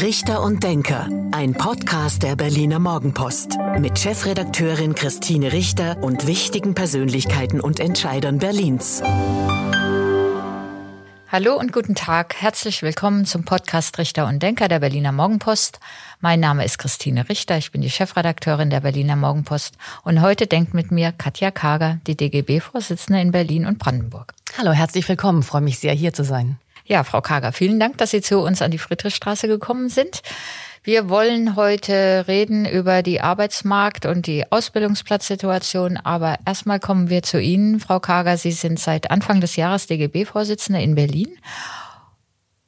Richter und Denker, ein Podcast der Berliner Morgenpost mit Chefredakteurin Christine Richter und wichtigen Persönlichkeiten und Entscheidern Berlins. Hallo und guten Tag. Herzlich willkommen zum Podcast Richter und Denker der Berliner Morgenpost. Mein Name ist Christine Richter. Ich bin die Chefredakteurin der Berliner Morgenpost. Und heute denkt mit mir Katja Kager, die DGB-Vorsitzende in Berlin und Brandenburg. Hallo, herzlich willkommen. freue mich sehr, hier zu sein. Ja, Frau Kager, vielen Dank, dass Sie zu uns an die Friedrichstraße gekommen sind. Wir wollen heute reden über die Arbeitsmarkt- und die Ausbildungsplatzsituation, aber erstmal kommen wir zu Ihnen, Frau Kager. Sie sind seit Anfang des Jahres DGB-Vorsitzende in Berlin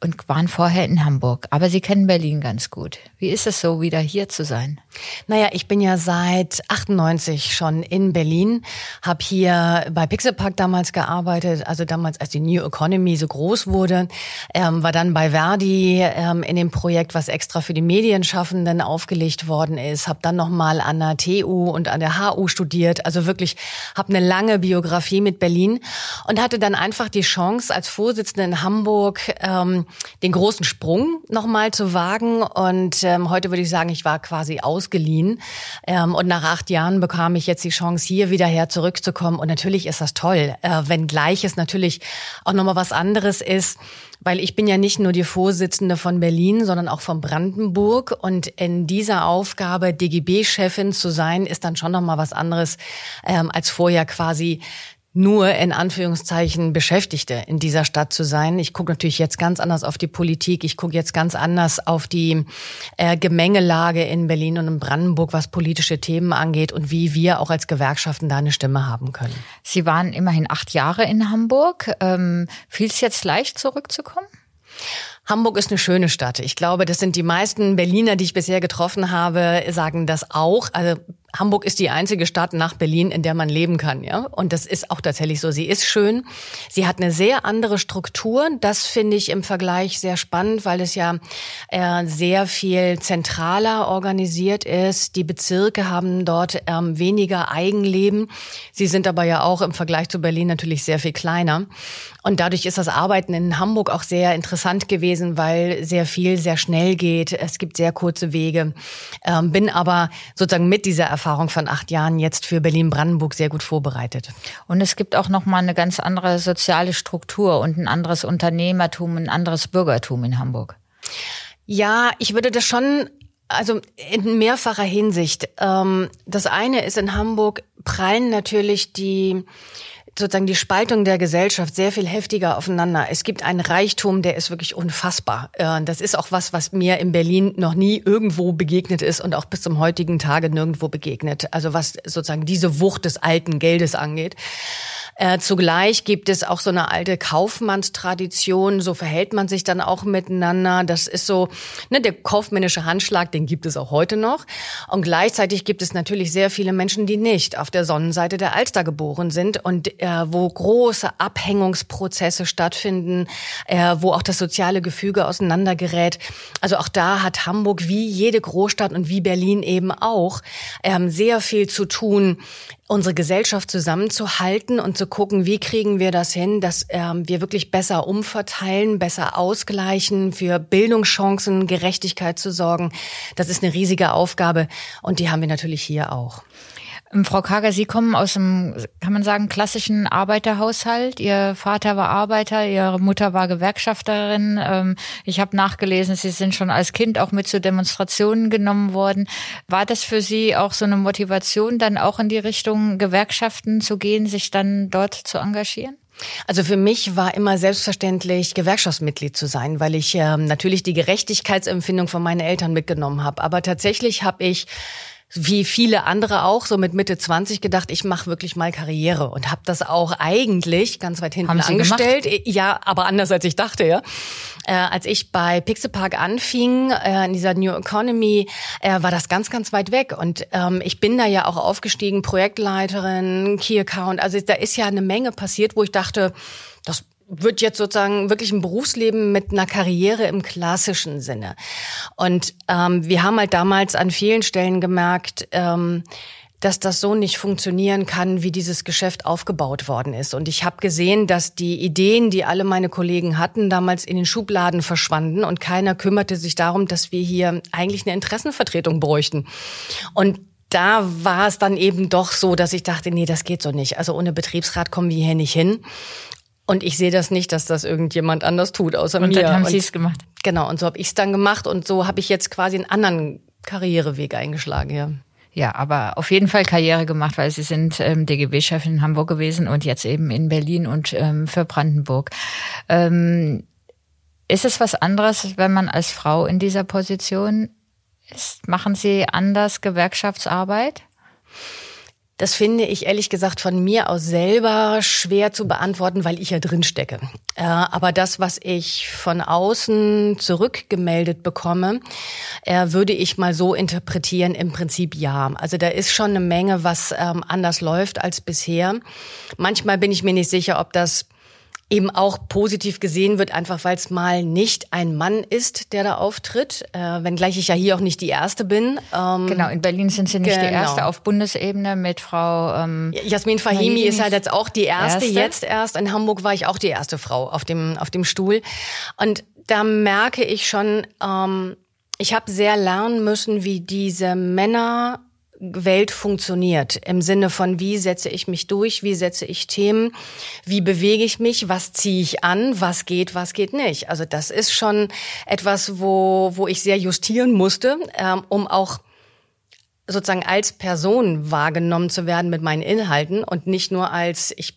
und waren vorher in Hamburg. Aber Sie kennen Berlin ganz gut. Wie ist es so, wieder hier zu sein? Naja, ich bin ja seit 98 schon in Berlin, habe hier bei Pixelpark damals gearbeitet, also damals, als die New Economy so groß wurde, ähm, war dann bei Verdi ähm, in dem Projekt, was extra für die Medienschaffenden aufgelegt worden ist, habe dann nochmal an der TU und an der HU studiert, also wirklich habe eine lange Biografie mit Berlin und hatte dann einfach die Chance als Vorsitzende in Hamburg ähm, den großen Sprung nochmal zu wagen. Und ähm, heute würde ich sagen, ich war quasi ausgeliehen. Ähm, und nach acht Jahren bekam ich jetzt die Chance, hier wieder her zurückzukommen. Und natürlich ist das toll, äh, wenn gleich es natürlich auch nochmal was anderes ist weil ich bin ja nicht nur die Vorsitzende von Berlin, sondern auch von Brandenburg und in dieser Aufgabe DGB-Chefin zu sein, ist dann schon noch mal was anderes ähm, als vorher quasi nur in Anführungszeichen Beschäftigte in dieser Stadt zu sein. Ich gucke natürlich jetzt ganz anders auf die Politik. Ich gucke jetzt ganz anders auf die äh, Gemengelage in Berlin und in Brandenburg, was politische Themen angeht und wie wir auch als Gewerkschaften da eine Stimme haben können. Sie waren immerhin acht Jahre in Hamburg. Ähm, Fiel es jetzt leicht zurückzukommen? Hamburg ist eine schöne Stadt. Ich glaube, das sind die meisten Berliner, die ich bisher getroffen habe, sagen das auch. Also Hamburg ist die einzige Stadt nach Berlin, in der man leben kann, ja. Und das ist auch tatsächlich so. Sie ist schön. Sie hat eine sehr andere Struktur. Das finde ich im Vergleich sehr spannend, weil es ja äh, sehr viel zentraler organisiert ist. Die Bezirke haben dort ähm, weniger Eigenleben. Sie sind aber ja auch im Vergleich zu Berlin natürlich sehr viel kleiner. Und dadurch ist das Arbeiten in Hamburg auch sehr interessant gewesen, weil sehr viel sehr schnell geht. Es gibt sehr kurze Wege. Ähm, bin aber sozusagen mit dieser Erfahrung von acht Jahren jetzt für Berlin-Brandenburg sehr gut vorbereitet. Und es gibt auch noch mal eine ganz andere soziale Struktur und ein anderes Unternehmertum, ein anderes Bürgertum in Hamburg. Ja, ich würde das schon also in mehrfacher Hinsicht. Ähm, das eine ist in Hamburg prallen natürlich die sozusagen die Spaltung der Gesellschaft sehr viel heftiger aufeinander. Es gibt einen Reichtum, der ist wirklich unfassbar. Äh, das ist auch was, was mir in Berlin noch nie irgendwo begegnet ist und auch bis zum heutigen Tage nirgendwo begegnet. Also was sozusagen diese Wucht des alten Geldes angeht. Äh, zugleich gibt es auch so eine alte Kaufmannstradition, so verhält man sich dann auch miteinander. Das ist so, ne, der kaufmännische Handschlag, den gibt es auch heute noch. Und gleichzeitig gibt es natürlich sehr viele Menschen, die nicht auf der Sonnenseite der Alster geboren sind und äh, wo große Abhängungsprozesse stattfinden, äh, wo auch das soziale Gefüge auseinandergerät. Also auch da hat Hamburg wie jede Großstadt und wie Berlin eben auch ähm, sehr viel zu tun, unsere Gesellschaft zusammenzuhalten und zu gucken, wie kriegen wir das hin, dass ähm, wir wirklich besser umverteilen, besser ausgleichen, für Bildungschancen, Gerechtigkeit zu sorgen. Das ist eine riesige Aufgabe und die haben wir natürlich hier auch. Ähm, Frau Kager, Sie kommen aus einem, kann man sagen, klassischen Arbeiterhaushalt. Ihr Vater war Arbeiter, Ihre Mutter war Gewerkschafterin. Ähm, ich habe nachgelesen, Sie sind schon als Kind auch mit zu Demonstrationen genommen worden. War das für Sie auch so eine Motivation, dann auch in die Richtung Gewerkschaften zu gehen, sich dann dort zu engagieren? Also für mich war immer selbstverständlich, Gewerkschaftsmitglied zu sein, weil ich äh, natürlich die Gerechtigkeitsempfindung von meinen Eltern mitgenommen habe. Aber tatsächlich habe ich wie viele andere auch, so mit Mitte 20 gedacht, ich mache wirklich mal Karriere und habe das auch eigentlich ganz weit hinten angestellt. Gemacht? Ja, aber anders als ich dachte, ja. Äh, als ich bei Pixelpark anfing, äh, in dieser New Economy, äh, war das ganz, ganz weit weg. Und ähm, ich bin da ja auch aufgestiegen, Projektleiterin, Key Account. Also da ist ja eine Menge passiert, wo ich dachte, das wird jetzt sozusagen wirklich ein Berufsleben mit einer Karriere im klassischen Sinne. Und ähm, wir haben halt damals an vielen Stellen gemerkt, ähm, dass das so nicht funktionieren kann, wie dieses Geschäft aufgebaut worden ist. Und ich habe gesehen, dass die Ideen, die alle meine Kollegen hatten, damals in den Schubladen verschwanden und keiner kümmerte sich darum, dass wir hier eigentlich eine Interessenvertretung bräuchten. Und da war es dann eben doch so, dass ich dachte, nee, das geht so nicht. Also ohne Betriebsrat kommen wir hier nicht hin. Und ich sehe das nicht, dass das irgendjemand anders tut, außer und mir. Und dann haben Sie es gemacht. Genau, und so habe ich es dann gemacht und so habe ich jetzt quasi einen anderen Karriereweg eingeschlagen, ja. Ja, aber auf jeden Fall Karriere gemacht, weil Sie sind ähm, DGB-Chefin in Hamburg gewesen und jetzt eben in Berlin und ähm, für Brandenburg. Ähm, ist es was anderes, wenn man als Frau in dieser Position ist? Machen Sie anders Gewerkschaftsarbeit? Das finde ich ehrlich gesagt von mir aus selber schwer zu beantworten, weil ich ja drin stecke. Äh, aber das, was ich von außen zurückgemeldet bekomme, äh, würde ich mal so interpretieren, im Prinzip ja. Also da ist schon eine Menge, was ähm, anders läuft als bisher. Manchmal bin ich mir nicht sicher, ob das eben auch positiv gesehen wird, einfach weil es mal nicht ein Mann ist, der da auftritt, äh, wenngleich ich ja hier auch nicht die Erste bin. Ähm, genau, in Berlin sind Sie nicht genau. die Erste auf Bundesebene mit Frau ähm, Jasmin Fahimi ist halt jetzt auch die erste, erste, jetzt erst. In Hamburg war ich auch die erste Frau auf dem, auf dem Stuhl. Und da merke ich schon, ähm, ich habe sehr lernen müssen, wie diese Männer Welt funktioniert. Im Sinne von, wie setze ich mich durch, wie setze ich Themen, wie bewege ich mich, was ziehe ich an, was geht, was geht nicht. Also das ist schon etwas, wo, wo ich sehr justieren musste, ähm, um auch sozusagen als Person wahrgenommen zu werden mit meinen Inhalten und nicht nur als ich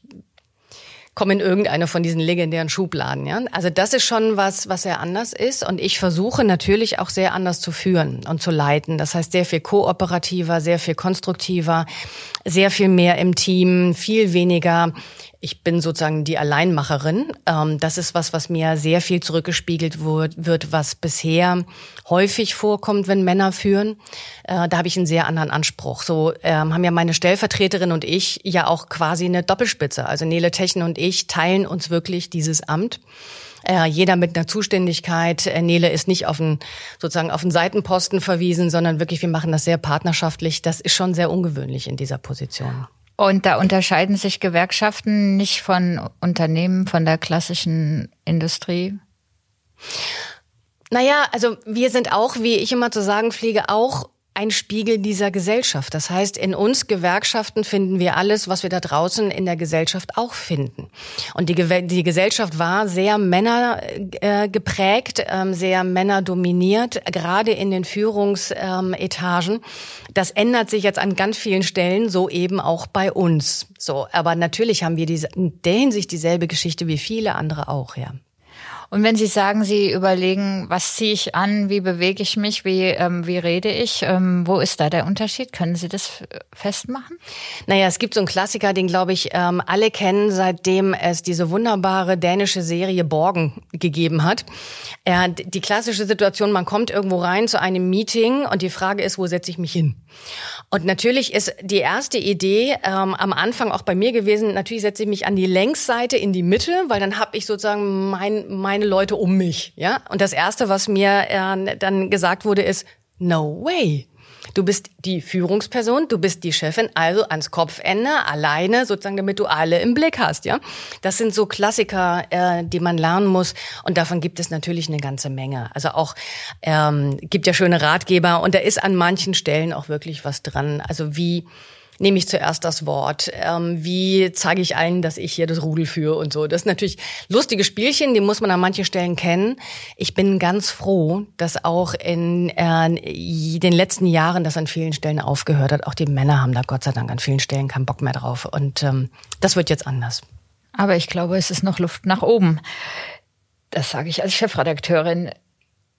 komme in irgendeine von diesen legendären Schubladen. Ja? Also das ist schon was, was sehr anders ist. Und ich versuche natürlich auch sehr anders zu führen und zu leiten. Das heißt sehr viel kooperativer, sehr viel konstruktiver, sehr viel mehr im Team, viel weniger ich bin sozusagen die Alleinmacherin. Ähm, das ist was, was mir sehr viel zurückgespiegelt wird, was bisher häufig vorkommt, wenn Männer führen. Äh, da habe ich einen sehr anderen Anspruch. So ähm, haben ja meine Stellvertreterin und ich ja auch quasi eine Doppelspitze. Also Nele Techen und ich teilen uns wirklich dieses Amt. Äh, jeder mit einer Zuständigkeit. Äh, Nele ist nicht auf einen, sozusagen auf einen Seitenposten verwiesen, sondern wirklich, wir machen das sehr partnerschaftlich. Das ist schon sehr ungewöhnlich in dieser Position. Und da unterscheiden sich Gewerkschaften nicht von Unternehmen, von der klassischen Industrie? Naja, also wir sind auch, wie ich immer zu sagen pflege, auch ein Spiegel dieser Gesellschaft. Das heißt, in uns Gewerkschaften finden wir alles, was wir da draußen in der Gesellschaft auch finden. Und die, die Gesellschaft war sehr Männer äh, geprägt, ähm, sehr Männer dominiert, gerade in den Führungsetagen. das ändert sich jetzt an ganz vielen Stellen, so eben auch bei uns. So, aber natürlich haben wir diese, in der Hinsicht dieselbe Geschichte wie viele andere auch, ja. Und wenn Sie sagen, Sie überlegen, was ziehe ich an, wie bewege ich mich, wie, ähm, wie rede ich, ähm, wo ist da der Unterschied? Können Sie das festmachen? Naja, es gibt so einen Klassiker, den, glaube ich, ähm, alle kennen, seitdem es diese wunderbare dänische Serie Borgen gegeben hat. Äh, die klassische Situation, man kommt irgendwo rein zu einem Meeting und die Frage ist, wo setze ich mich hin? Und natürlich ist die erste Idee ähm, am Anfang auch bei mir gewesen, natürlich setze ich mich an die Längsseite in die Mitte, weil dann habe ich sozusagen mein, meine Leute um mich. Ja? Und das Erste, was mir äh, dann gesagt wurde, ist, no way. Du bist die Führungsperson, du bist die Chefin, also ans Kopfende, alleine, sozusagen, damit du alle im Blick hast, ja. Das sind so Klassiker, äh, die man lernen muss. Und davon gibt es natürlich eine ganze Menge. Also auch ähm, gibt ja schöne Ratgeber und da ist an manchen Stellen auch wirklich was dran. Also wie nehme ich zuerst das Wort? Ähm, wie zeige ich allen, dass ich hier das Rudel führe und so? Das sind natürlich lustige Spielchen, die muss man an manchen Stellen kennen. Ich bin ganz froh, dass auch in äh, den letzten Jahren das an vielen Stellen aufgehört hat. Auch die Männer haben da Gott sei Dank an vielen Stellen keinen Bock mehr drauf. Und ähm, das wird jetzt anders. Aber ich glaube, es ist noch Luft nach oben. Das sage ich als Chefredakteurin.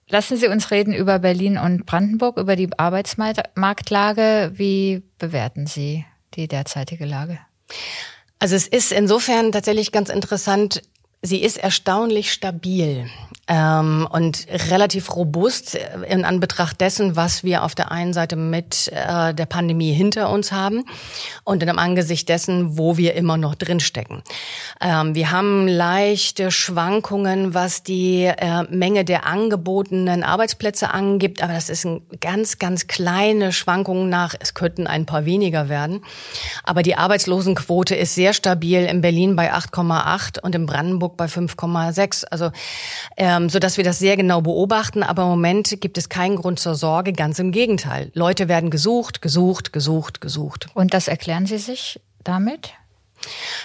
Lassen Sie uns reden über Berlin und Brandenburg, über die Arbeitsmarktlage. Wie bewerten Sie die derzeitige Lage? Also es ist insofern tatsächlich ganz interessant. Sie ist erstaunlich stabil. Ähm, und relativ robust in Anbetracht dessen, was wir auf der einen Seite mit äh, der Pandemie hinter uns haben und in dem Angesicht dessen, wo wir immer noch drinstecken. Ähm, wir haben leichte Schwankungen, was die äh, Menge der angebotenen Arbeitsplätze angibt, aber das ist ein ganz, ganz kleine Schwankungen nach. Es könnten ein paar weniger werden. Aber die Arbeitslosenquote ist sehr stabil in Berlin bei 8,8 und in Brandenburg bei 5,6. Also ähm, so dass wir das sehr genau beobachten. Aber im Moment gibt es keinen Grund zur Sorge. Ganz im Gegenteil. Leute werden gesucht, gesucht, gesucht, gesucht. Und das erklären Sie sich damit?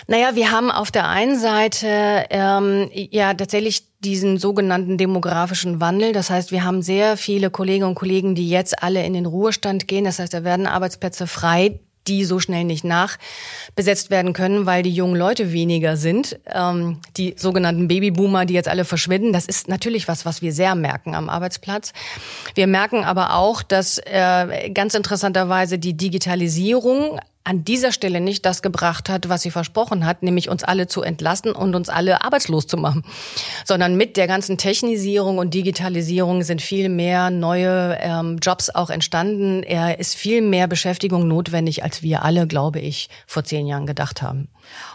Naja, wir haben auf der einen Seite ähm, ja tatsächlich diesen sogenannten demografischen Wandel. Das heißt, wir haben sehr viele Kolleginnen und Kollegen, die jetzt alle in den Ruhestand gehen. Das heißt, da werden Arbeitsplätze frei, die so schnell nicht nachbesetzt werden können, weil die jungen Leute weniger sind. Ähm, die sogenannten Babyboomer, die jetzt alle verschwinden, das ist natürlich was, was wir sehr merken am Arbeitsplatz. Wir merken aber auch, dass äh, ganz interessanterweise die Digitalisierung an dieser Stelle nicht das gebracht hat, was sie versprochen hat, nämlich uns alle zu entlassen und uns alle arbeitslos zu machen, sondern mit der ganzen Technisierung und Digitalisierung sind viel mehr neue ähm, Jobs auch entstanden. Er ist viel mehr Beschäftigung notwendig, als wir alle, glaube ich, vor zehn Jahren gedacht haben.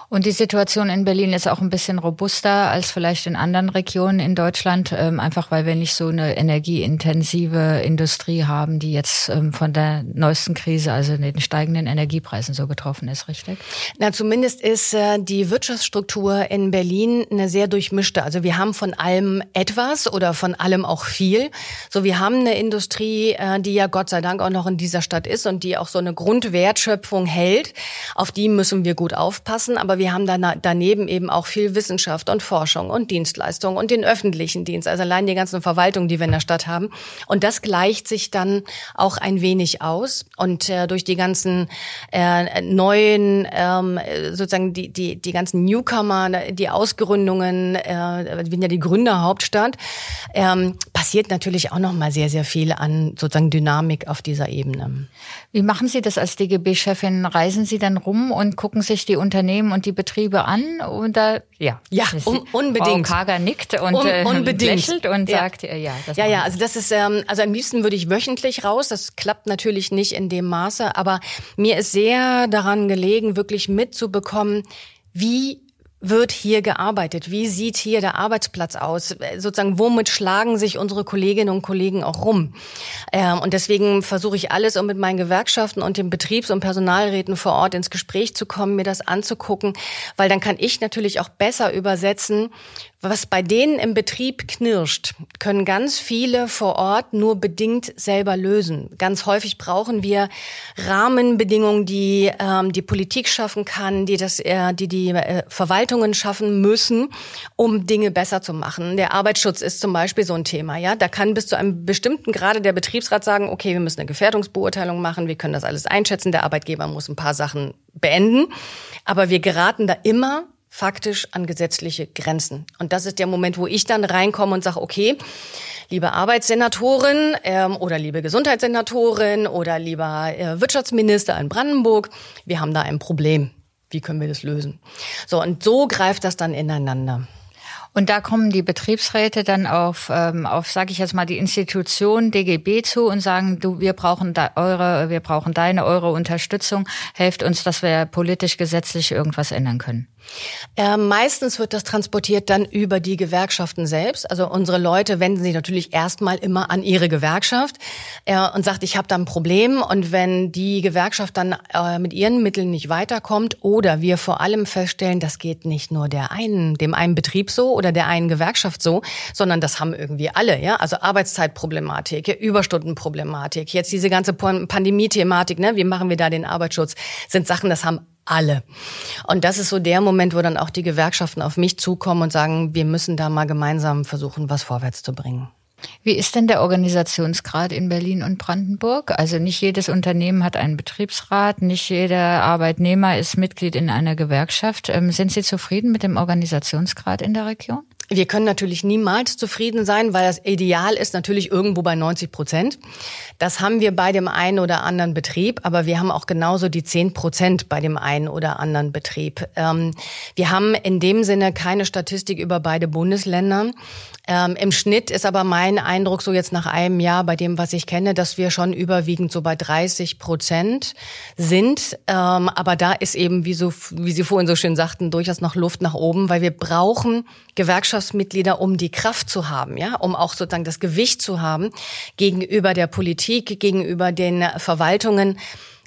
Und die Situation in Berlin ist auch ein bisschen robuster als vielleicht in anderen Regionen in Deutschland, ähm, einfach weil wir nicht so eine energieintensive Industrie haben, die jetzt ähm, von der neuesten Krise, also den steigenden Energiepreisen so betroffen ist, richtig? Na, zumindest ist äh, die Wirtschaftsstruktur in Berlin eine sehr durchmischte. Also wir haben von allem etwas oder von allem auch viel. So, wir haben eine Industrie, äh, die ja Gott sei Dank auch noch in dieser Stadt ist und die auch so eine Grundwertschöpfung hält. Auf die müssen wir gut aufpassen. Aber wir haben daneben eben auch viel Wissenschaft und Forschung und Dienstleistung und den öffentlichen Dienst, also allein die ganzen Verwaltungen, die wir in der Stadt haben. Und das gleicht sich dann auch ein wenig aus. Und äh, durch die ganzen äh, neuen, ähm, sozusagen die, die, die ganzen Newcomer, die Ausgründungen, äh, wir sind ja die Gründerhauptstadt, ähm, passiert natürlich auch noch mal sehr, sehr viel an sozusagen Dynamik auf dieser Ebene. Wie machen Sie das als DGB-Chefin? Reisen Sie dann rum und gucken sich die Unternehmen und die Betriebe an? Oder ja, ja, un unbedingt. Frau Kager nickt und Un äh, unbedingt. lächelt und ja. sagt, ja, das ja, ja. Also das ist, ähm, also am liebsten würde ich wöchentlich raus. Das klappt natürlich nicht in dem Maße, aber mir ist sehr daran gelegen, wirklich mitzubekommen, wie wird hier gearbeitet? Wie sieht hier der Arbeitsplatz aus? Sozusagen, womit schlagen sich unsere Kolleginnen und Kollegen auch rum? Ähm, und deswegen versuche ich alles, um mit meinen Gewerkschaften und den Betriebs- und Personalräten vor Ort ins Gespräch zu kommen, mir das anzugucken, weil dann kann ich natürlich auch besser übersetzen, was bei denen im Betrieb knirscht, können ganz viele vor Ort nur bedingt selber lösen. Ganz häufig brauchen wir Rahmenbedingungen, die ähm, die Politik schaffen kann, die das, äh, die die äh, Verwaltungen schaffen müssen, um Dinge besser zu machen. Der Arbeitsschutz ist zum Beispiel so ein Thema. Ja, da kann bis zu einem bestimmten Grade der Betriebsrat sagen: Okay, wir müssen eine Gefährdungsbeurteilung machen, wir können das alles einschätzen. Der Arbeitgeber muss ein paar Sachen beenden, aber wir geraten da immer faktisch an gesetzliche Grenzen. Und das ist der Moment, wo ich dann reinkomme und sage, okay, liebe Arbeitssenatorin ähm, oder liebe Gesundheitssenatorin oder lieber äh, Wirtschaftsminister in Brandenburg, wir haben da ein Problem. Wie können wir das lösen? So, und so greift das dann ineinander. Und da kommen die Betriebsräte dann auf, ähm, auf sage ich jetzt mal, die Institution DGB zu und sagen, du, wir brauchen da eure, wir brauchen deine, eure Unterstützung, helft uns, dass wir politisch, gesetzlich irgendwas ändern können. Äh, meistens wird das transportiert dann über die Gewerkschaften selbst. Also unsere Leute wenden sich natürlich erstmal immer an ihre Gewerkschaft äh, und sagt, ich habe da ein Problem. Und wenn die Gewerkschaft dann äh, mit ihren Mitteln nicht weiterkommt oder wir vor allem feststellen, das geht nicht nur der einen, dem einen Betrieb so oder der einen Gewerkschaft so, sondern das haben irgendwie alle. Ja, also Arbeitszeitproblematik, Überstundenproblematik, jetzt diese ganze Pandemie-Thematik. Ne? Wie machen wir da den Arbeitsschutz? Sind Sachen, das haben alle. Und das ist so der Moment, wo dann auch die Gewerkschaften auf mich zukommen und sagen, wir müssen da mal gemeinsam versuchen, was vorwärts zu bringen. Wie ist denn der Organisationsgrad in Berlin und Brandenburg? Also nicht jedes Unternehmen hat einen Betriebsrat, nicht jeder Arbeitnehmer ist Mitglied in einer Gewerkschaft. Ähm, sind Sie zufrieden mit dem Organisationsgrad in der Region? Wir können natürlich niemals zufrieden sein, weil das Ideal ist natürlich irgendwo bei 90 Prozent. Das haben wir bei dem einen oder anderen Betrieb, aber wir haben auch genauso die 10 Prozent bei dem einen oder anderen Betrieb. Ähm, wir haben in dem Sinne keine Statistik über beide Bundesländer. Ähm, Im Schnitt ist aber mein Eindruck so jetzt nach einem Jahr bei dem, was ich kenne, dass wir schon überwiegend so bei 30 Prozent sind. Ähm, aber da ist eben, wie, so, wie Sie vorhin so schön sagten, durchaus noch Luft nach oben, weil wir brauchen Gewerkschaftsmitglieder, um die Kraft zu haben, ja, um auch sozusagen das Gewicht zu haben gegenüber der Politik, gegenüber den Verwaltungen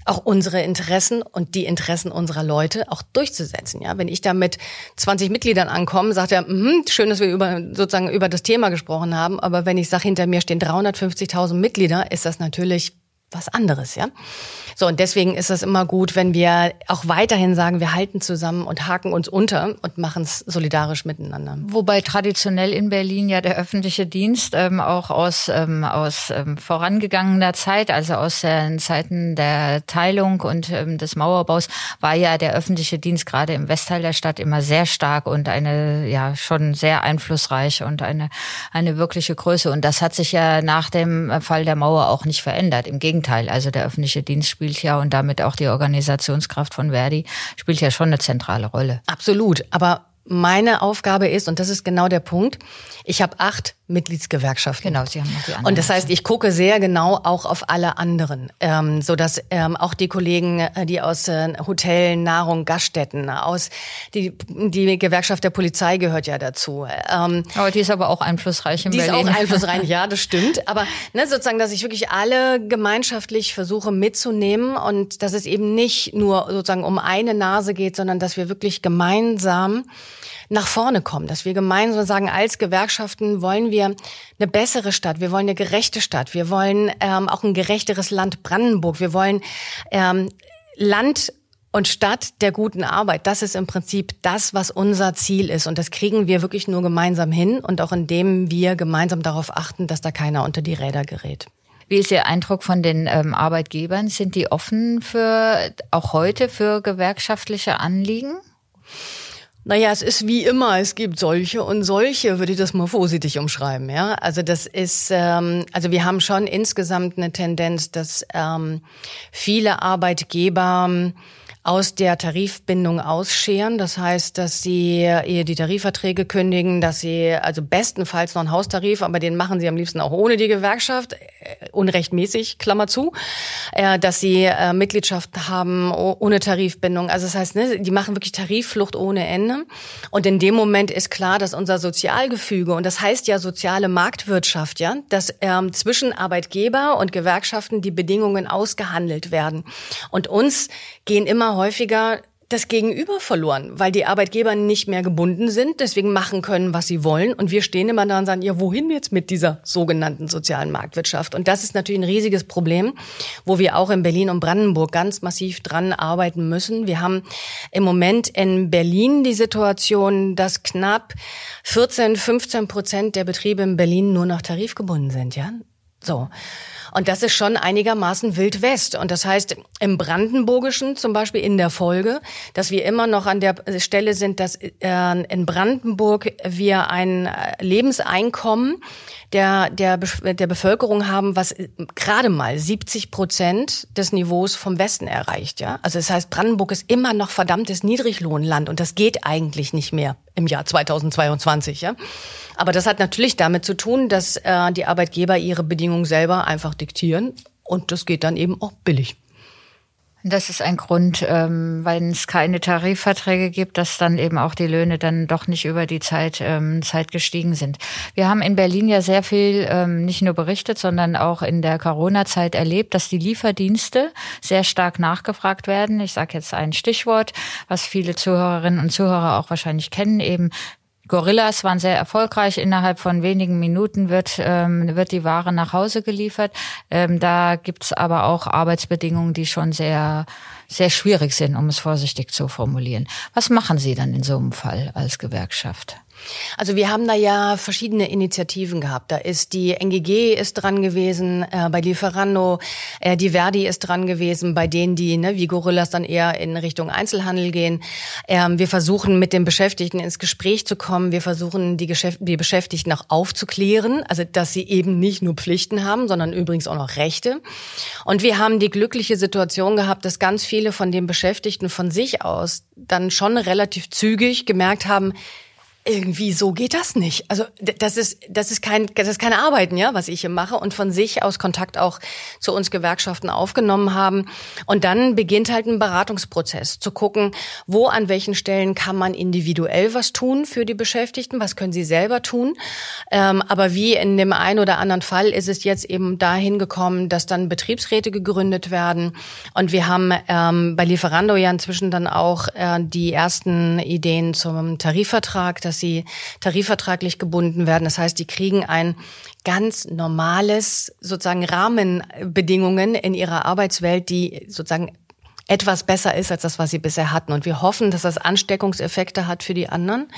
auch unsere Interessen und die Interessen unserer Leute auch durchzusetzen. Ja, wenn ich da mit 20 Mitgliedern ankomme, sagt er, mm, schön, dass wir über sozusagen über das Thema gesprochen haben, aber wenn ich sage, hinter mir stehen 350.000 Mitglieder, ist das natürlich was anderes, ja. So, und deswegen ist es immer gut, wenn wir auch weiterhin sagen, wir halten zusammen und haken uns unter und machen es solidarisch miteinander. Wobei traditionell in Berlin ja der öffentliche Dienst ähm, auch aus, ähm, aus ähm, vorangegangener Zeit, also aus den Zeiten der Teilung und ähm, des Mauerbaus, war ja der öffentliche Dienst gerade im Westteil der Stadt immer sehr stark und eine, ja, schon sehr einflussreich und eine, eine wirkliche Größe. Und das hat sich ja nach dem Fall der Mauer auch nicht verändert. Im Gegenteil, also der öffentliche Dienst spielt ja und damit auch die Organisationskraft von Verdi spielt ja schon eine zentrale Rolle. Absolut. Aber meine Aufgabe ist, und das ist genau der Punkt, ich habe acht Mitgliedsgewerkschaften. Genau, Sie haben noch die anderen. Und das heißt, ich gucke sehr genau auch auf alle anderen, ähm, so dass ähm, auch die Kollegen, äh, die aus äh, Hotel, Nahrung, Gaststätten, aus die die Gewerkschaft der Polizei gehört ja dazu. Ähm, aber die ist aber auch einflussreich in die Berlin. Die ist auch einflussreich, ja, das stimmt. Aber ne, sozusagen, dass ich wirklich alle gemeinschaftlich versuche mitzunehmen und dass es eben nicht nur sozusagen um eine Nase geht, sondern dass wir wirklich gemeinsam nach vorne kommen, dass wir gemeinsam sagen, als Gewerkschaften wollen wir eine bessere Stadt, wir wollen eine gerechte Stadt, wir wollen ähm, auch ein gerechteres Land Brandenburg, wir wollen ähm, Land und Stadt der guten Arbeit, das ist im Prinzip das, was unser Ziel ist. Und das kriegen wir wirklich nur gemeinsam hin und auch indem wir gemeinsam darauf achten, dass da keiner unter die Räder gerät. Wie ist Ihr Eindruck von den ähm, Arbeitgebern? Sind die offen für, auch heute für gewerkschaftliche Anliegen? Naja, es ist wie immer, es gibt solche und solche, würde ich das mal vorsichtig umschreiben. Ja, also das ist, ähm, also wir haben schon insgesamt eine Tendenz, dass ähm, viele Arbeitgeber aus der Tarifbindung ausscheren. Das heißt, dass sie ihr die Tarifverträge kündigen, dass sie also bestenfalls noch einen Haustarif, aber den machen sie am liebsten auch ohne die Gewerkschaft, äh, unrechtmäßig, Klammer zu, äh, dass sie äh, Mitgliedschaft haben ohne Tarifbindung. Also das heißt, ne, die machen wirklich Tarifflucht ohne Ende. Und in dem Moment ist klar, dass unser Sozialgefüge, und das heißt ja soziale Marktwirtschaft, ja, dass ähm, zwischen Arbeitgeber und Gewerkschaften die Bedingungen ausgehandelt werden. Und uns gehen immer häufiger das Gegenüber verloren, weil die Arbeitgeber nicht mehr gebunden sind, deswegen machen können, was sie wollen. Und wir stehen immer da und sagen, ja, wohin jetzt mit dieser sogenannten sozialen Marktwirtschaft? Und das ist natürlich ein riesiges Problem, wo wir auch in Berlin und Brandenburg ganz massiv dran arbeiten müssen. Wir haben im Moment in Berlin die Situation, dass knapp 14, 15 Prozent der Betriebe in Berlin nur noch tarifgebunden sind, ja? So. Und das ist schon einigermaßen Wild West. Und das heißt, im Brandenburgischen zum Beispiel in der Folge, dass wir immer noch an der Stelle sind, dass äh, in Brandenburg wir ein äh, Lebenseinkommen der, der, der Bevölkerung haben, was gerade mal 70 Prozent des Niveaus vom Westen erreicht. Ja? Also das heißt, Brandenburg ist immer noch verdammtes Niedriglohnland und das geht eigentlich nicht mehr im Jahr 2022. Ja? Aber das hat natürlich damit zu tun, dass äh, die Arbeitgeber ihre Bedingungen selber einfach diktieren und das geht dann eben auch billig. Das ist ein Grund, ähm, wenn es keine Tarifverträge gibt, dass dann eben auch die Löhne dann doch nicht über die Zeit, ähm, Zeit gestiegen sind. Wir haben in Berlin ja sehr viel ähm, nicht nur berichtet, sondern auch in der Corona-Zeit erlebt, dass die Lieferdienste sehr stark nachgefragt werden. Ich sage jetzt ein Stichwort, was viele Zuhörerinnen und Zuhörer auch wahrscheinlich kennen, eben Gorillas waren sehr erfolgreich. Innerhalb von wenigen Minuten wird, ähm, wird die Ware nach Hause geliefert. Ähm, da gibt's aber auch Arbeitsbedingungen, die schon sehr, sehr schwierig sind, um es vorsichtig zu formulieren. Was machen Sie dann in so einem Fall als Gewerkschaft? Also wir haben da ja verschiedene Initiativen gehabt. Da ist die NGG ist dran gewesen, äh, bei Lieferando, äh, die Verdi ist dran gewesen, bei denen, die ne, wie Gorillas dann eher in Richtung Einzelhandel gehen. Ähm, wir versuchen mit den Beschäftigten ins Gespräch zu kommen. Wir versuchen die, Geschäft die Beschäftigten auch aufzuklären, also dass sie eben nicht nur Pflichten haben, sondern übrigens auch noch Rechte. Und wir haben die glückliche Situation gehabt, dass ganz viele von den Beschäftigten von sich aus dann schon relativ zügig gemerkt haben, irgendwie so geht das nicht. Also das ist das ist kein das ist keine Arbeiten, ja, was ich hier mache und von sich aus Kontakt auch zu uns Gewerkschaften aufgenommen haben. Und dann beginnt halt ein Beratungsprozess zu gucken, wo an welchen Stellen kann man individuell was tun für die Beschäftigten, was können sie selber tun, ähm, aber wie in dem einen oder anderen Fall ist es jetzt eben dahin gekommen, dass dann Betriebsräte gegründet werden. Und wir haben ähm, bei Lieferando ja inzwischen dann auch äh, die ersten Ideen zum Tarifvertrag dass sie tarifvertraglich gebunden werden. Das heißt, die kriegen ein ganz normales sozusagen Rahmenbedingungen in ihrer Arbeitswelt, die sozusagen etwas besser ist als das, was sie bisher hatten. Und wir hoffen, dass das Ansteckungseffekte hat für die anderen.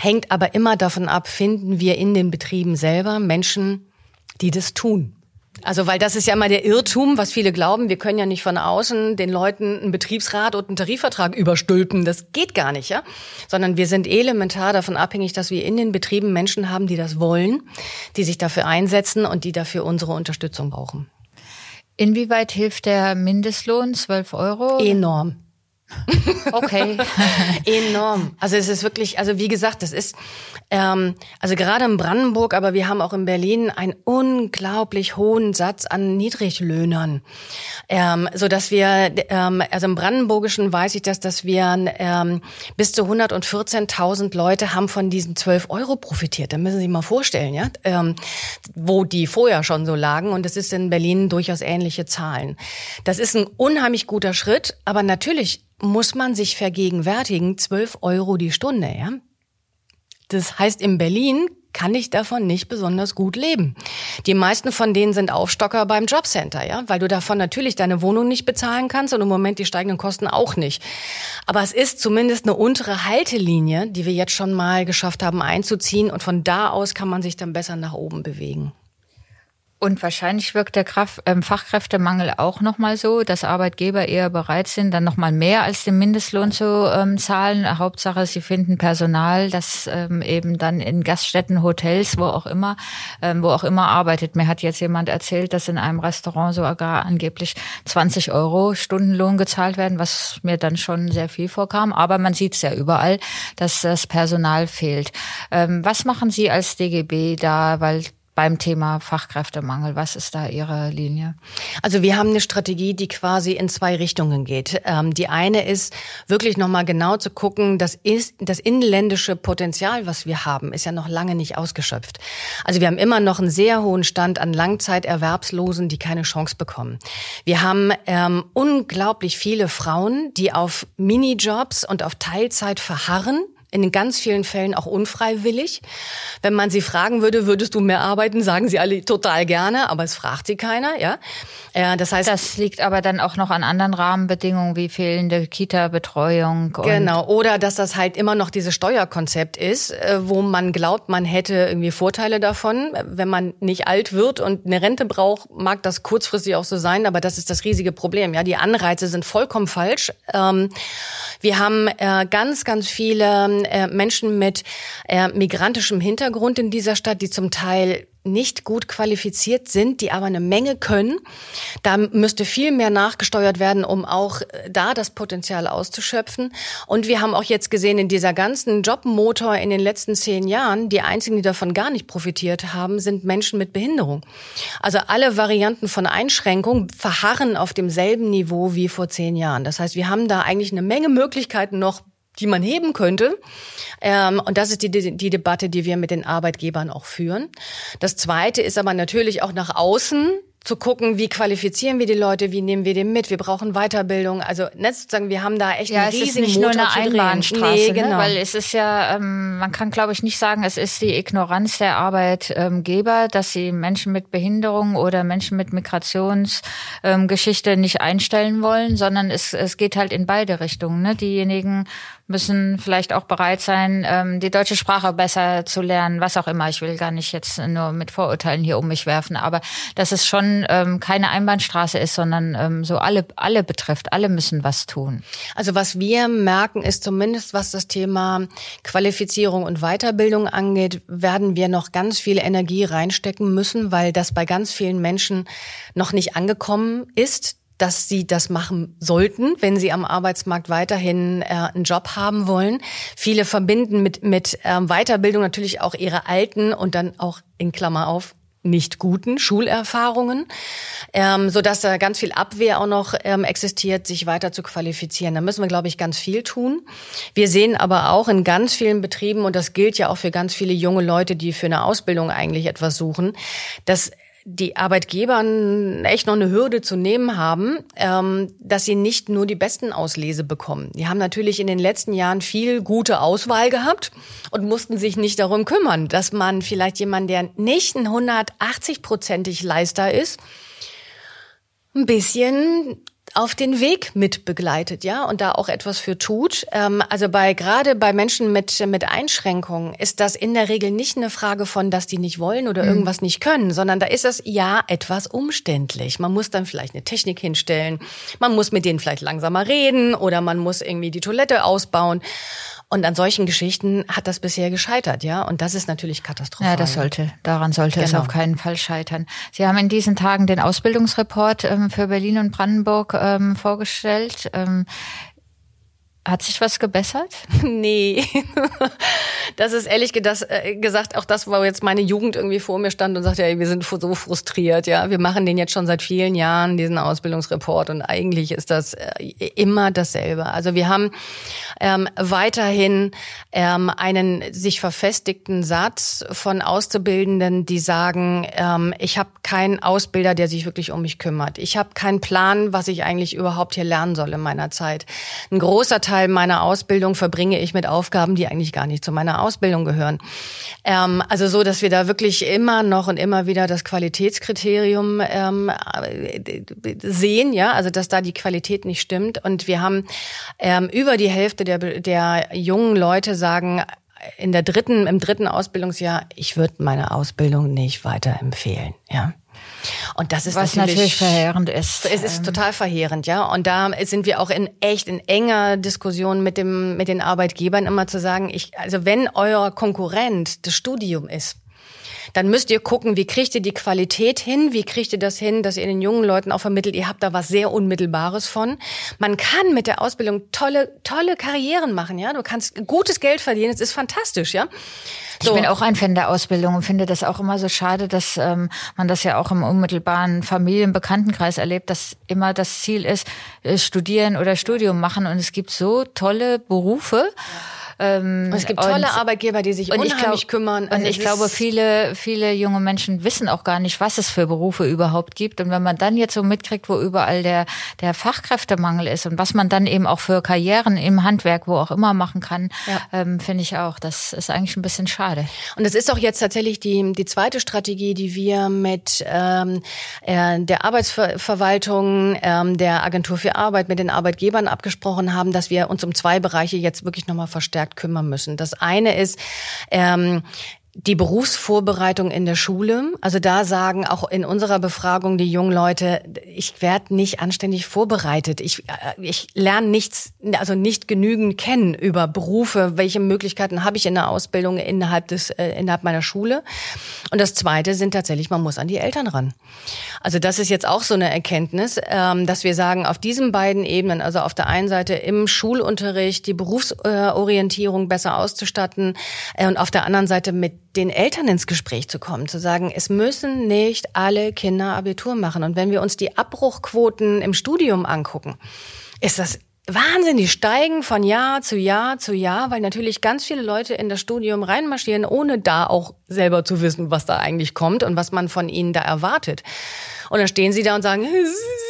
Hängt aber immer davon ab, finden wir in den Betrieben selber Menschen, die das tun. Also, weil das ist ja immer der Irrtum, was viele glauben, wir können ja nicht von außen den Leuten einen Betriebsrat und einen Tarifvertrag überstülpen. Das geht gar nicht, ja? Sondern wir sind elementar davon abhängig, dass wir in den Betrieben Menschen haben, die das wollen, die sich dafür einsetzen und die dafür unsere Unterstützung brauchen. Inwieweit hilft der Mindestlohn 12 Euro? Enorm. Okay. Enorm. Also es ist wirklich, also wie gesagt, das ist, ähm, also gerade in Brandenburg, aber wir haben auch in Berlin einen unglaublich hohen Satz an Niedriglöhnern, ähm, so dass wir, ähm, also im Brandenburgischen weiß ich das, dass wir ähm, bis zu 114.000 Leute haben von diesen 12 Euro profitiert. Da müssen Sie sich mal vorstellen, ja, ähm, wo die vorher schon so lagen und es ist in Berlin durchaus ähnliche Zahlen. Das ist ein unheimlich guter Schritt, aber natürlich muss man sich vergegenwärtigen, 12 Euro die Stunde, ja. Das heißt, in Berlin kann ich davon nicht besonders gut leben. Die meisten von denen sind Aufstocker beim Jobcenter, ja, weil du davon natürlich deine Wohnung nicht bezahlen kannst und im Moment die steigenden Kosten auch nicht. Aber es ist zumindest eine untere Haltelinie, die wir jetzt schon mal geschafft haben einzuziehen und von da aus kann man sich dann besser nach oben bewegen. Und wahrscheinlich wirkt der Kraft, ähm, Fachkräftemangel auch nochmal so, dass Arbeitgeber eher bereit sind, dann nochmal mehr als den Mindestlohn zu ähm, zahlen. Hauptsache, sie finden Personal, das ähm, eben dann in Gaststätten, Hotels, wo auch immer, ähm, wo auch immer arbeitet. Mir hat jetzt jemand erzählt, dass in einem Restaurant sogar angeblich 20 Euro Stundenlohn gezahlt werden, was mir dann schon sehr viel vorkam. Aber man sieht es ja überall, dass das Personal fehlt. Ähm, was machen Sie als DGB da? Weil beim Thema Fachkräftemangel? Was ist da Ihre Linie? Also wir haben eine Strategie, die quasi in zwei Richtungen geht. Ähm, die eine ist wirklich nochmal genau zu gucken, das ist das inländische Potenzial, was wir haben, ist ja noch lange nicht ausgeschöpft. Also wir haben immer noch einen sehr hohen Stand an Langzeiterwerbslosen, die keine Chance bekommen. Wir haben ähm, unglaublich viele Frauen, die auf Minijobs und auf Teilzeit verharren in ganz vielen Fällen auch unfreiwillig. Wenn man sie fragen würde, würdest du mehr arbeiten, sagen sie alle total gerne, aber es fragt sie keiner, ja. Äh, das heißt, das liegt aber dann auch noch an anderen Rahmenbedingungen wie fehlende Kita-Betreuung. Genau. Oder dass das halt immer noch dieses Steuerkonzept ist, äh, wo man glaubt, man hätte irgendwie Vorteile davon. Wenn man nicht alt wird und eine Rente braucht, mag das kurzfristig auch so sein, aber das ist das riesige Problem. Ja, die Anreize sind vollkommen falsch. Ähm, wir haben äh, ganz, ganz viele äh, Menschen mit äh, migrantischem Hintergrund in dieser Stadt, die zum Teil nicht gut qualifiziert sind, die aber eine Menge können. Da müsste viel mehr nachgesteuert werden, um auch äh, da das Potenzial auszuschöpfen. Und wir haben auch jetzt gesehen, in dieser ganzen Jobmotor in den letzten zehn Jahren, die einzigen, die davon gar nicht profitiert haben, sind Menschen mit Behinderung. Also alle Varianten von Einschränkung verharren auf demselben Niveau wie vor zehn Jahren. Das heißt, wir haben da eigentlich eine Menge Möglichkeiten noch die man heben könnte. Ähm, und das ist die, die, die Debatte, die wir mit den Arbeitgebern auch führen. Das Zweite ist aber natürlich auch nach außen zu gucken, wie qualifizieren wir die Leute, wie nehmen wir die mit, wir brauchen Weiterbildung. Also ne, sozusagen, wir haben da echt ja, einen riesigen es ist nicht Motor nur eine Einbahnstraße, nee, ne? genau. ne? weil es ist ja, ähm, man kann glaube ich nicht sagen, es ist die Ignoranz der Arbeitgeber, dass sie Menschen mit Behinderung oder Menschen mit Migrationsgeschichte ähm, nicht einstellen wollen, sondern es, es geht halt in beide Richtungen. Ne? Diejenigen müssen vielleicht auch bereit sein, ähm, die deutsche Sprache besser zu lernen, was auch immer. Ich will gar nicht jetzt nur mit Vorurteilen hier um mich werfen, aber dass es schon ähm, keine Einbahnstraße ist, sondern ähm, so alle, alle betrifft. Alle müssen was tun. Also was wir merken, ist zumindest was das Thema Qualifizierung und Weiterbildung angeht, werden wir noch ganz viel Energie reinstecken müssen, weil das bei ganz vielen Menschen noch nicht angekommen ist dass sie das machen sollten, wenn sie am Arbeitsmarkt weiterhin äh, einen Job haben wollen. Viele verbinden mit, mit ähm, Weiterbildung natürlich auch ihre alten und dann auch in Klammer auf nicht guten Schulerfahrungen, ähm, so dass da ganz viel Abwehr auch noch ähm, existiert, sich weiter zu qualifizieren. Da müssen wir, glaube ich, ganz viel tun. Wir sehen aber auch in ganz vielen Betrieben und das gilt ja auch für ganz viele junge Leute, die für eine Ausbildung eigentlich etwas suchen, dass die Arbeitgeber echt noch eine Hürde zu nehmen haben, ähm, dass sie nicht nur die besten Auslese bekommen. Die haben natürlich in den letzten Jahren viel gute Auswahl gehabt und mussten sich nicht darum kümmern, dass man vielleicht jemand, der nicht ein 180-prozentig Leister ist, ein bisschen auf den Weg mit begleitet, ja, und da auch etwas für tut. Ähm, also bei gerade bei Menschen mit mit Einschränkungen ist das in der Regel nicht eine Frage von, dass die nicht wollen oder mhm. irgendwas nicht können, sondern da ist es ja etwas umständlich. Man muss dann vielleicht eine Technik hinstellen, man muss mit denen vielleicht langsamer reden oder man muss irgendwie die Toilette ausbauen. Und an solchen Geschichten hat das bisher gescheitert, ja. Und das ist natürlich katastrophal. Ja, das sollte, daran sollte genau. es auf keinen Fall scheitern. Sie haben in diesen Tagen den Ausbildungsreport ähm, für Berlin und Brandenburg ähm, vorgestellt. Ähm, hat sich was gebessert? Nee. Das ist ehrlich äh, gesagt auch das, wo jetzt meine Jugend irgendwie vor mir stand und sagte, ja, wir sind so frustriert, ja. Wir machen den jetzt schon seit vielen Jahren, diesen Ausbildungsreport und eigentlich ist das äh, immer dasselbe. Also wir haben ähm, weiterhin ähm, einen sich verfestigten Satz von Auszubildenden, die sagen, ähm, ich habe keinen Ausbilder, der sich wirklich um mich kümmert. Ich habe keinen Plan, was ich eigentlich überhaupt hier lernen soll in meiner Zeit. Ein großer Teil Großteil meiner Ausbildung verbringe ich mit Aufgaben, die eigentlich gar nicht zu meiner Ausbildung gehören. Ähm, also so, dass wir da wirklich immer noch und immer wieder das Qualitätskriterium ähm, sehen, ja, also dass da die Qualität nicht stimmt. Und wir haben ähm, über die Hälfte der, der jungen Leute sagen, in der dritten, im dritten Ausbildungsjahr, ich würde meine Ausbildung nicht weiterempfehlen, ja. Und das ist Was natürlich, natürlich verheerend ist. Es ist ähm, total verheerend, ja. Und da sind wir auch in echt in enger Diskussion mit dem mit den Arbeitgebern immer zu sagen, ich also wenn euer Konkurrent das Studium ist, dann müsst ihr gucken, wie kriegt ihr die Qualität hin, wie kriegt ihr das hin, dass ihr den jungen Leuten auch vermittelt, ihr habt da was sehr Unmittelbares von. Man kann mit der Ausbildung tolle, tolle Karrieren machen, ja. Du kannst gutes Geld verdienen, es ist fantastisch, ja. So. Ich bin auch ein Fan der Ausbildung und finde das auch immer so schade, dass ähm, man das ja auch im unmittelbaren Familienbekanntenkreis erlebt, dass immer das Ziel ist, äh, studieren oder Studium machen und es gibt so tolle Berufe. Ja ähm, es gibt tolle und, Arbeitgeber, die sich unheimlich glaub, kümmern. und ich glaube, viele, viele junge Menschen wissen auch gar nicht, was es für Berufe überhaupt gibt. Und wenn man dann jetzt so mitkriegt, wo überall der, der Fachkräftemangel ist und was man dann eben auch für Karrieren im Handwerk, wo auch immer machen kann, ja. ähm, finde ich auch, das ist eigentlich ein bisschen schade. Und es ist auch jetzt tatsächlich die, die zweite Strategie, die wir mit ähm, äh, der Arbeitsverwaltung, ähm, der Agentur für Arbeit, mit den Arbeitgebern abgesprochen haben, dass wir uns um zwei Bereiche jetzt wirklich nochmal verstärken verstärkt kümmern müssen. Das eine ist, ähm, die Berufsvorbereitung in der Schule. Also da sagen auch in unserer Befragung die jungen Leute, ich werde nicht anständig vorbereitet. Ich, äh, ich lerne nichts, also nicht genügend kennen über Berufe, welche Möglichkeiten habe ich in der Ausbildung innerhalb des äh, innerhalb meiner Schule. Und das Zweite sind tatsächlich, man muss an die Eltern ran. Also das ist jetzt auch so eine Erkenntnis, ähm, dass wir sagen, auf diesen beiden Ebenen, also auf der einen Seite im Schulunterricht die Berufsorientierung besser auszustatten äh, und auf der anderen Seite mit den Eltern ins Gespräch zu kommen, zu sagen, es müssen nicht alle Kinder Abitur machen. Und wenn wir uns die Abbruchquoten im Studium angucken, ist das Wahnsinn, die steigen von Jahr zu Jahr zu Jahr, weil natürlich ganz viele Leute in das Studium reinmarschieren, ohne da auch selber zu wissen, was da eigentlich kommt und was man von ihnen da erwartet. Und dann stehen sie da und sagen,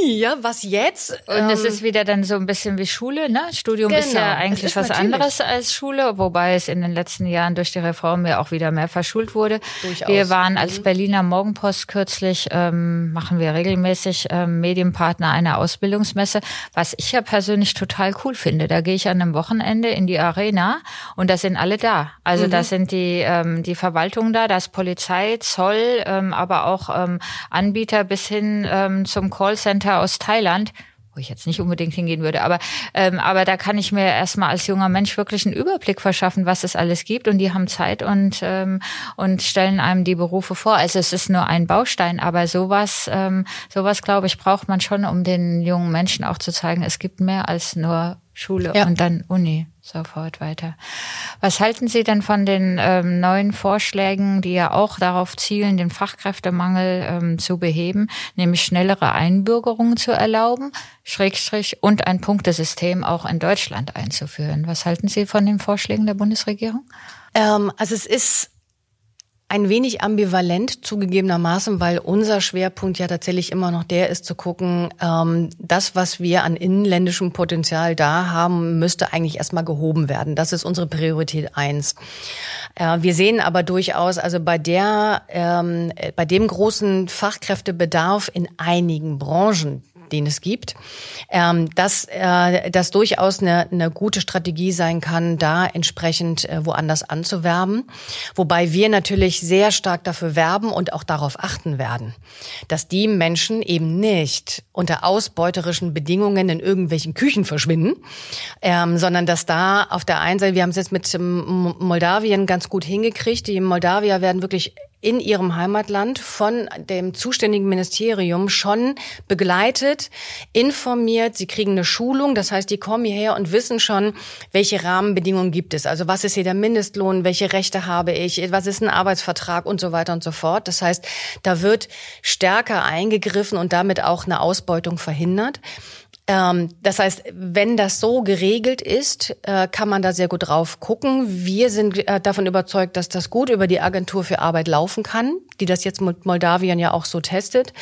mi, ja, was jetzt? Und ähm, es ist wieder dann so ein bisschen wie Schule, ne? Studium genau, ist ja genau, eigentlich ist was natürlich. anderes als Schule, wobei es in den letzten Jahren durch die Reform ja auch wieder mehr verschult wurde. Durchaus. Wir waren als mhm. Berliner Morgenpost kürzlich, ähm, machen wir regelmäßig ähm, Medienpartner einer Ausbildungsmesse, was ich ja persönlich total cool finde. Da gehe ich an einem Wochenende in die Arena und da sind alle da. Also mhm. da sind die, ähm, die Verwaltung da, da ist Polizei, Zoll, ähm, aber auch ähm, Anbieter bis hin ähm, zum Callcenter aus Thailand wo ich jetzt nicht unbedingt hingehen würde, aber, ähm, aber da kann ich mir erstmal als junger Mensch wirklich einen Überblick verschaffen, was es alles gibt und die haben Zeit und, ähm, und stellen einem die Berufe vor. Also es ist nur ein Baustein, aber sowas, ähm, sowas glaube ich, braucht man schon, um den jungen Menschen auch zu zeigen, es gibt mehr als nur Schule ja. und dann Uni sofort weiter. Was halten Sie denn von den ähm, neuen Vorschlägen, die ja auch darauf zielen, den Fachkräftemangel ähm, zu beheben, nämlich schnellere Einbürgerungen zu erlauben, Schrägstrich und ein Punktesystem auch in Deutschland einzuführen? Was halten Sie von den Vorschlägen der Bundesregierung? Ähm, also es ist ein wenig ambivalent zugegebenermaßen, weil unser Schwerpunkt ja tatsächlich immer noch der ist zu gucken, ähm, das, was wir an inländischem Potenzial da haben, müsste eigentlich erstmal gehoben werden. Das ist unsere Priorität eins. Äh, wir sehen aber durchaus, also bei der, ähm, bei dem großen Fachkräftebedarf in einigen Branchen, den es gibt, ähm, dass äh, das durchaus eine, eine gute Strategie sein kann, da entsprechend äh, woanders anzuwerben. Wobei wir natürlich sehr stark dafür werben und auch darauf achten werden, dass die Menschen eben nicht unter ausbeuterischen Bedingungen in irgendwelchen Küchen verschwinden, ähm, sondern dass da auf der einen Seite, wir haben es jetzt mit Moldawien ganz gut hingekriegt, die Moldawier werden wirklich in ihrem Heimatland von dem zuständigen Ministerium schon begleitet, informiert. Sie kriegen eine Schulung, das heißt, die kommen hierher und wissen schon, welche Rahmenbedingungen gibt es. Also was ist hier der Mindestlohn, welche Rechte habe ich, was ist ein Arbeitsvertrag und so weiter und so fort. Das heißt, da wird stärker eingegriffen und damit auch eine Ausbeutung verhindert. Ähm, das heißt, wenn das so geregelt ist, äh, kann man da sehr gut drauf gucken. Wir sind äh, davon überzeugt, dass das gut über die Agentur für Arbeit laufen kann, die das jetzt mit Moldawien ja auch so testet.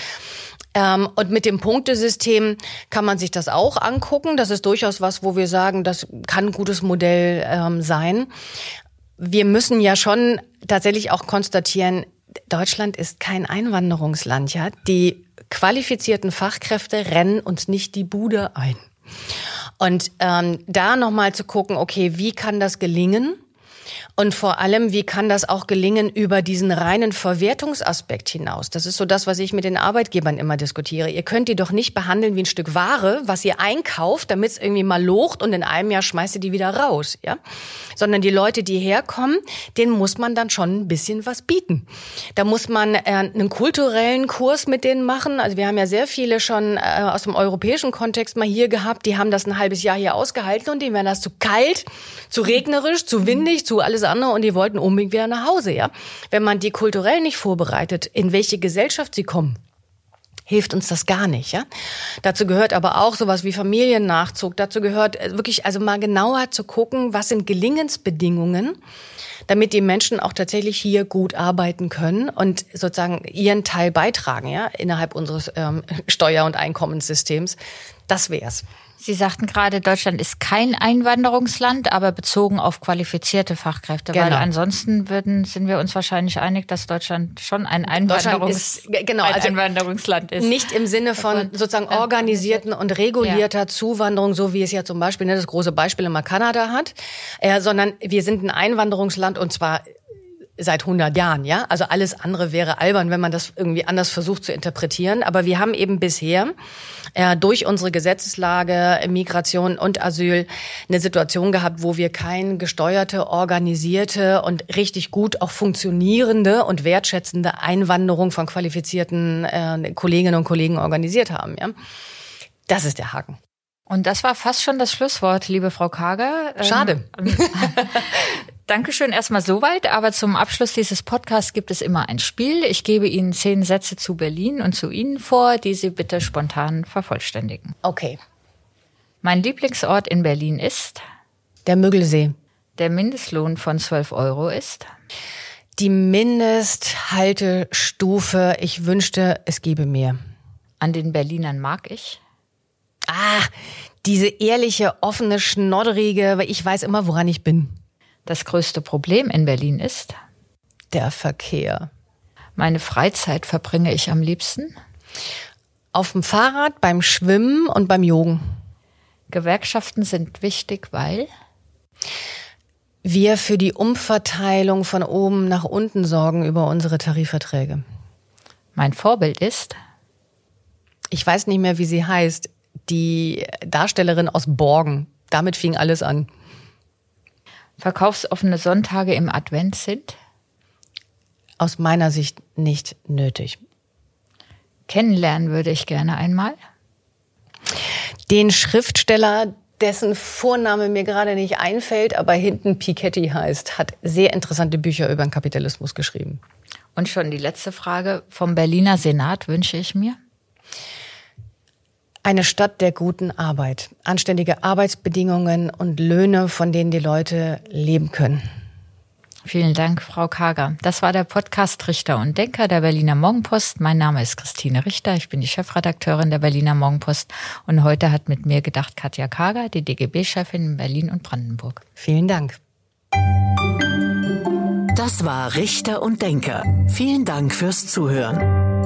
Ähm, und mit dem Punktesystem kann man sich das auch angucken. Das ist durchaus was, wo wir sagen, das kann ein gutes Modell ähm, sein. Wir müssen ja schon tatsächlich auch konstatieren, Deutschland ist kein Einwanderungsland, ja. Die qualifizierten Fachkräfte rennen uns nicht die Bude ein. Und ähm, da nochmal zu gucken, okay, wie kann das gelingen? Und vor allem, wie kann das auch gelingen über diesen reinen Verwertungsaspekt hinaus? Das ist so das, was ich mit den Arbeitgebern immer diskutiere. Ihr könnt die doch nicht behandeln wie ein Stück Ware, was ihr einkauft, damit es irgendwie mal locht und in einem Jahr schmeißt ihr die wieder raus, ja? Sondern die Leute, die herkommen, denen muss man dann schon ein bisschen was bieten. Da muss man äh, einen kulturellen Kurs mit denen machen. Also wir haben ja sehr viele schon äh, aus dem europäischen Kontext mal hier gehabt, die haben das ein halbes Jahr hier ausgehalten und denen wäre das zu kalt, zu regnerisch, zu windig, zu alles andere und die wollten unbedingt wieder nach Hause, ja. Wenn man die kulturell nicht vorbereitet, in welche Gesellschaft sie kommen, hilft uns das gar nicht, ja. Dazu gehört aber auch sowas wie Familiennachzug. Dazu gehört äh, wirklich, also mal genauer zu gucken, was sind Gelingensbedingungen, damit die Menschen auch tatsächlich hier gut arbeiten können und sozusagen ihren Teil beitragen, ja, innerhalb unseres ähm, Steuer- und Einkommenssystems. Das wär's. Sie sagten gerade, Deutschland ist kein Einwanderungsland, aber bezogen auf qualifizierte Fachkräfte. Genau. Weil ansonsten würden, sind wir uns wahrscheinlich einig, dass Deutschland schon ein Einwanderungs ist, genau, ein also Einwanderungsland ist. Nicht im Sinne von sozusagen organisierten und regulierter ja. Zuwanderung, so wie es ja zum Beispiel ne, das große Beispiel immer Kanada hat, äh, sondern wir sind ein Einwanderungsland und zwar seit 100 Jahren, ja. Also alles andere wäre albern, wenn man das irgendwie anders versucht zu interpretieren. Aber wir haben eben bisher äh, durch unsere Gesetzeslage, Migration und Asyl eine Situation gehabt, wo wir kein gesteuerte, organisierte und richtig gut auch funktionierende und wertschätzende Einwanderung von qualifizierten äh, Kolleginnen und Kollegen organisiert haben, ja. Das ist der Haken. Und das war fast schon das Schlusswort, liebe Frau Kager. Schade. Dankeschön erstmal soweit, aber zum Abschluss dieses Podcasts gibt es immer ein Spiel. Ich gebe Ihnen zehn Sätze zu Berlin und zu Ihnen vor, die Sie bitte spontan vervollständigen. Okay. Mein Lieblingsort in Berlin ist? Der Müggelsee. Der Mindestlohn von 12 Euro ist? Die Mindesthaltestufe, ich wünschte, es gebe mehr. An den Berlinern mag ich? Ah, diese ehrliche, offene, schnodderige, weil ich weiß immer, woran ich bin. Das größte Problem in Berlin ist? Der Verkehr. Meine Freizeit verbringe ich am liebsten? Auf dem Fahrrad, beim Schwimmen und beim Joggen. Gewerkschaften sind wichtig, weil? Wir für die Umverteilung von oben nach unten sorgen über unsere Tarifverträge. Mein Vorbild ist? Ich weiß nicht mehr, wie sie heißt. die Darstellerin aus Borgen. Damit fing alles an. Verkaufsoffene Sonntage im Advent sind? Aus meiner Sicht nicht nötig. Kennenlernen würde ich gerne einmal. Den Schriftsteller, dessen Vorname mir gerade nicht einfällt, aber hinten Piketty heißt, hat sehr interessante Bücher über den Kapitalismus geschrieben. Und schon die letzte Frage. Vom Berliner Senat wünsche ich mir? Eine Stadt der guten Arbeit. Anständige Arbeitsbedingungen und Löhne, von denen die Leute leben können. Vielen Dank, Frau Kager. Das war der Podcast Richter und Denker der Berliner Morgenpost. Mein Name ist Christine Richter. Ich bin die Chefredakteurin der Berliner Morgenpost. Und heute hat mit mir gedacht Katja Kager, die DGB-Chefin in Berlin und Brandenburg. Vielen Dank. Das war Richter und Denker. Vielen Dank fürs Zuhören.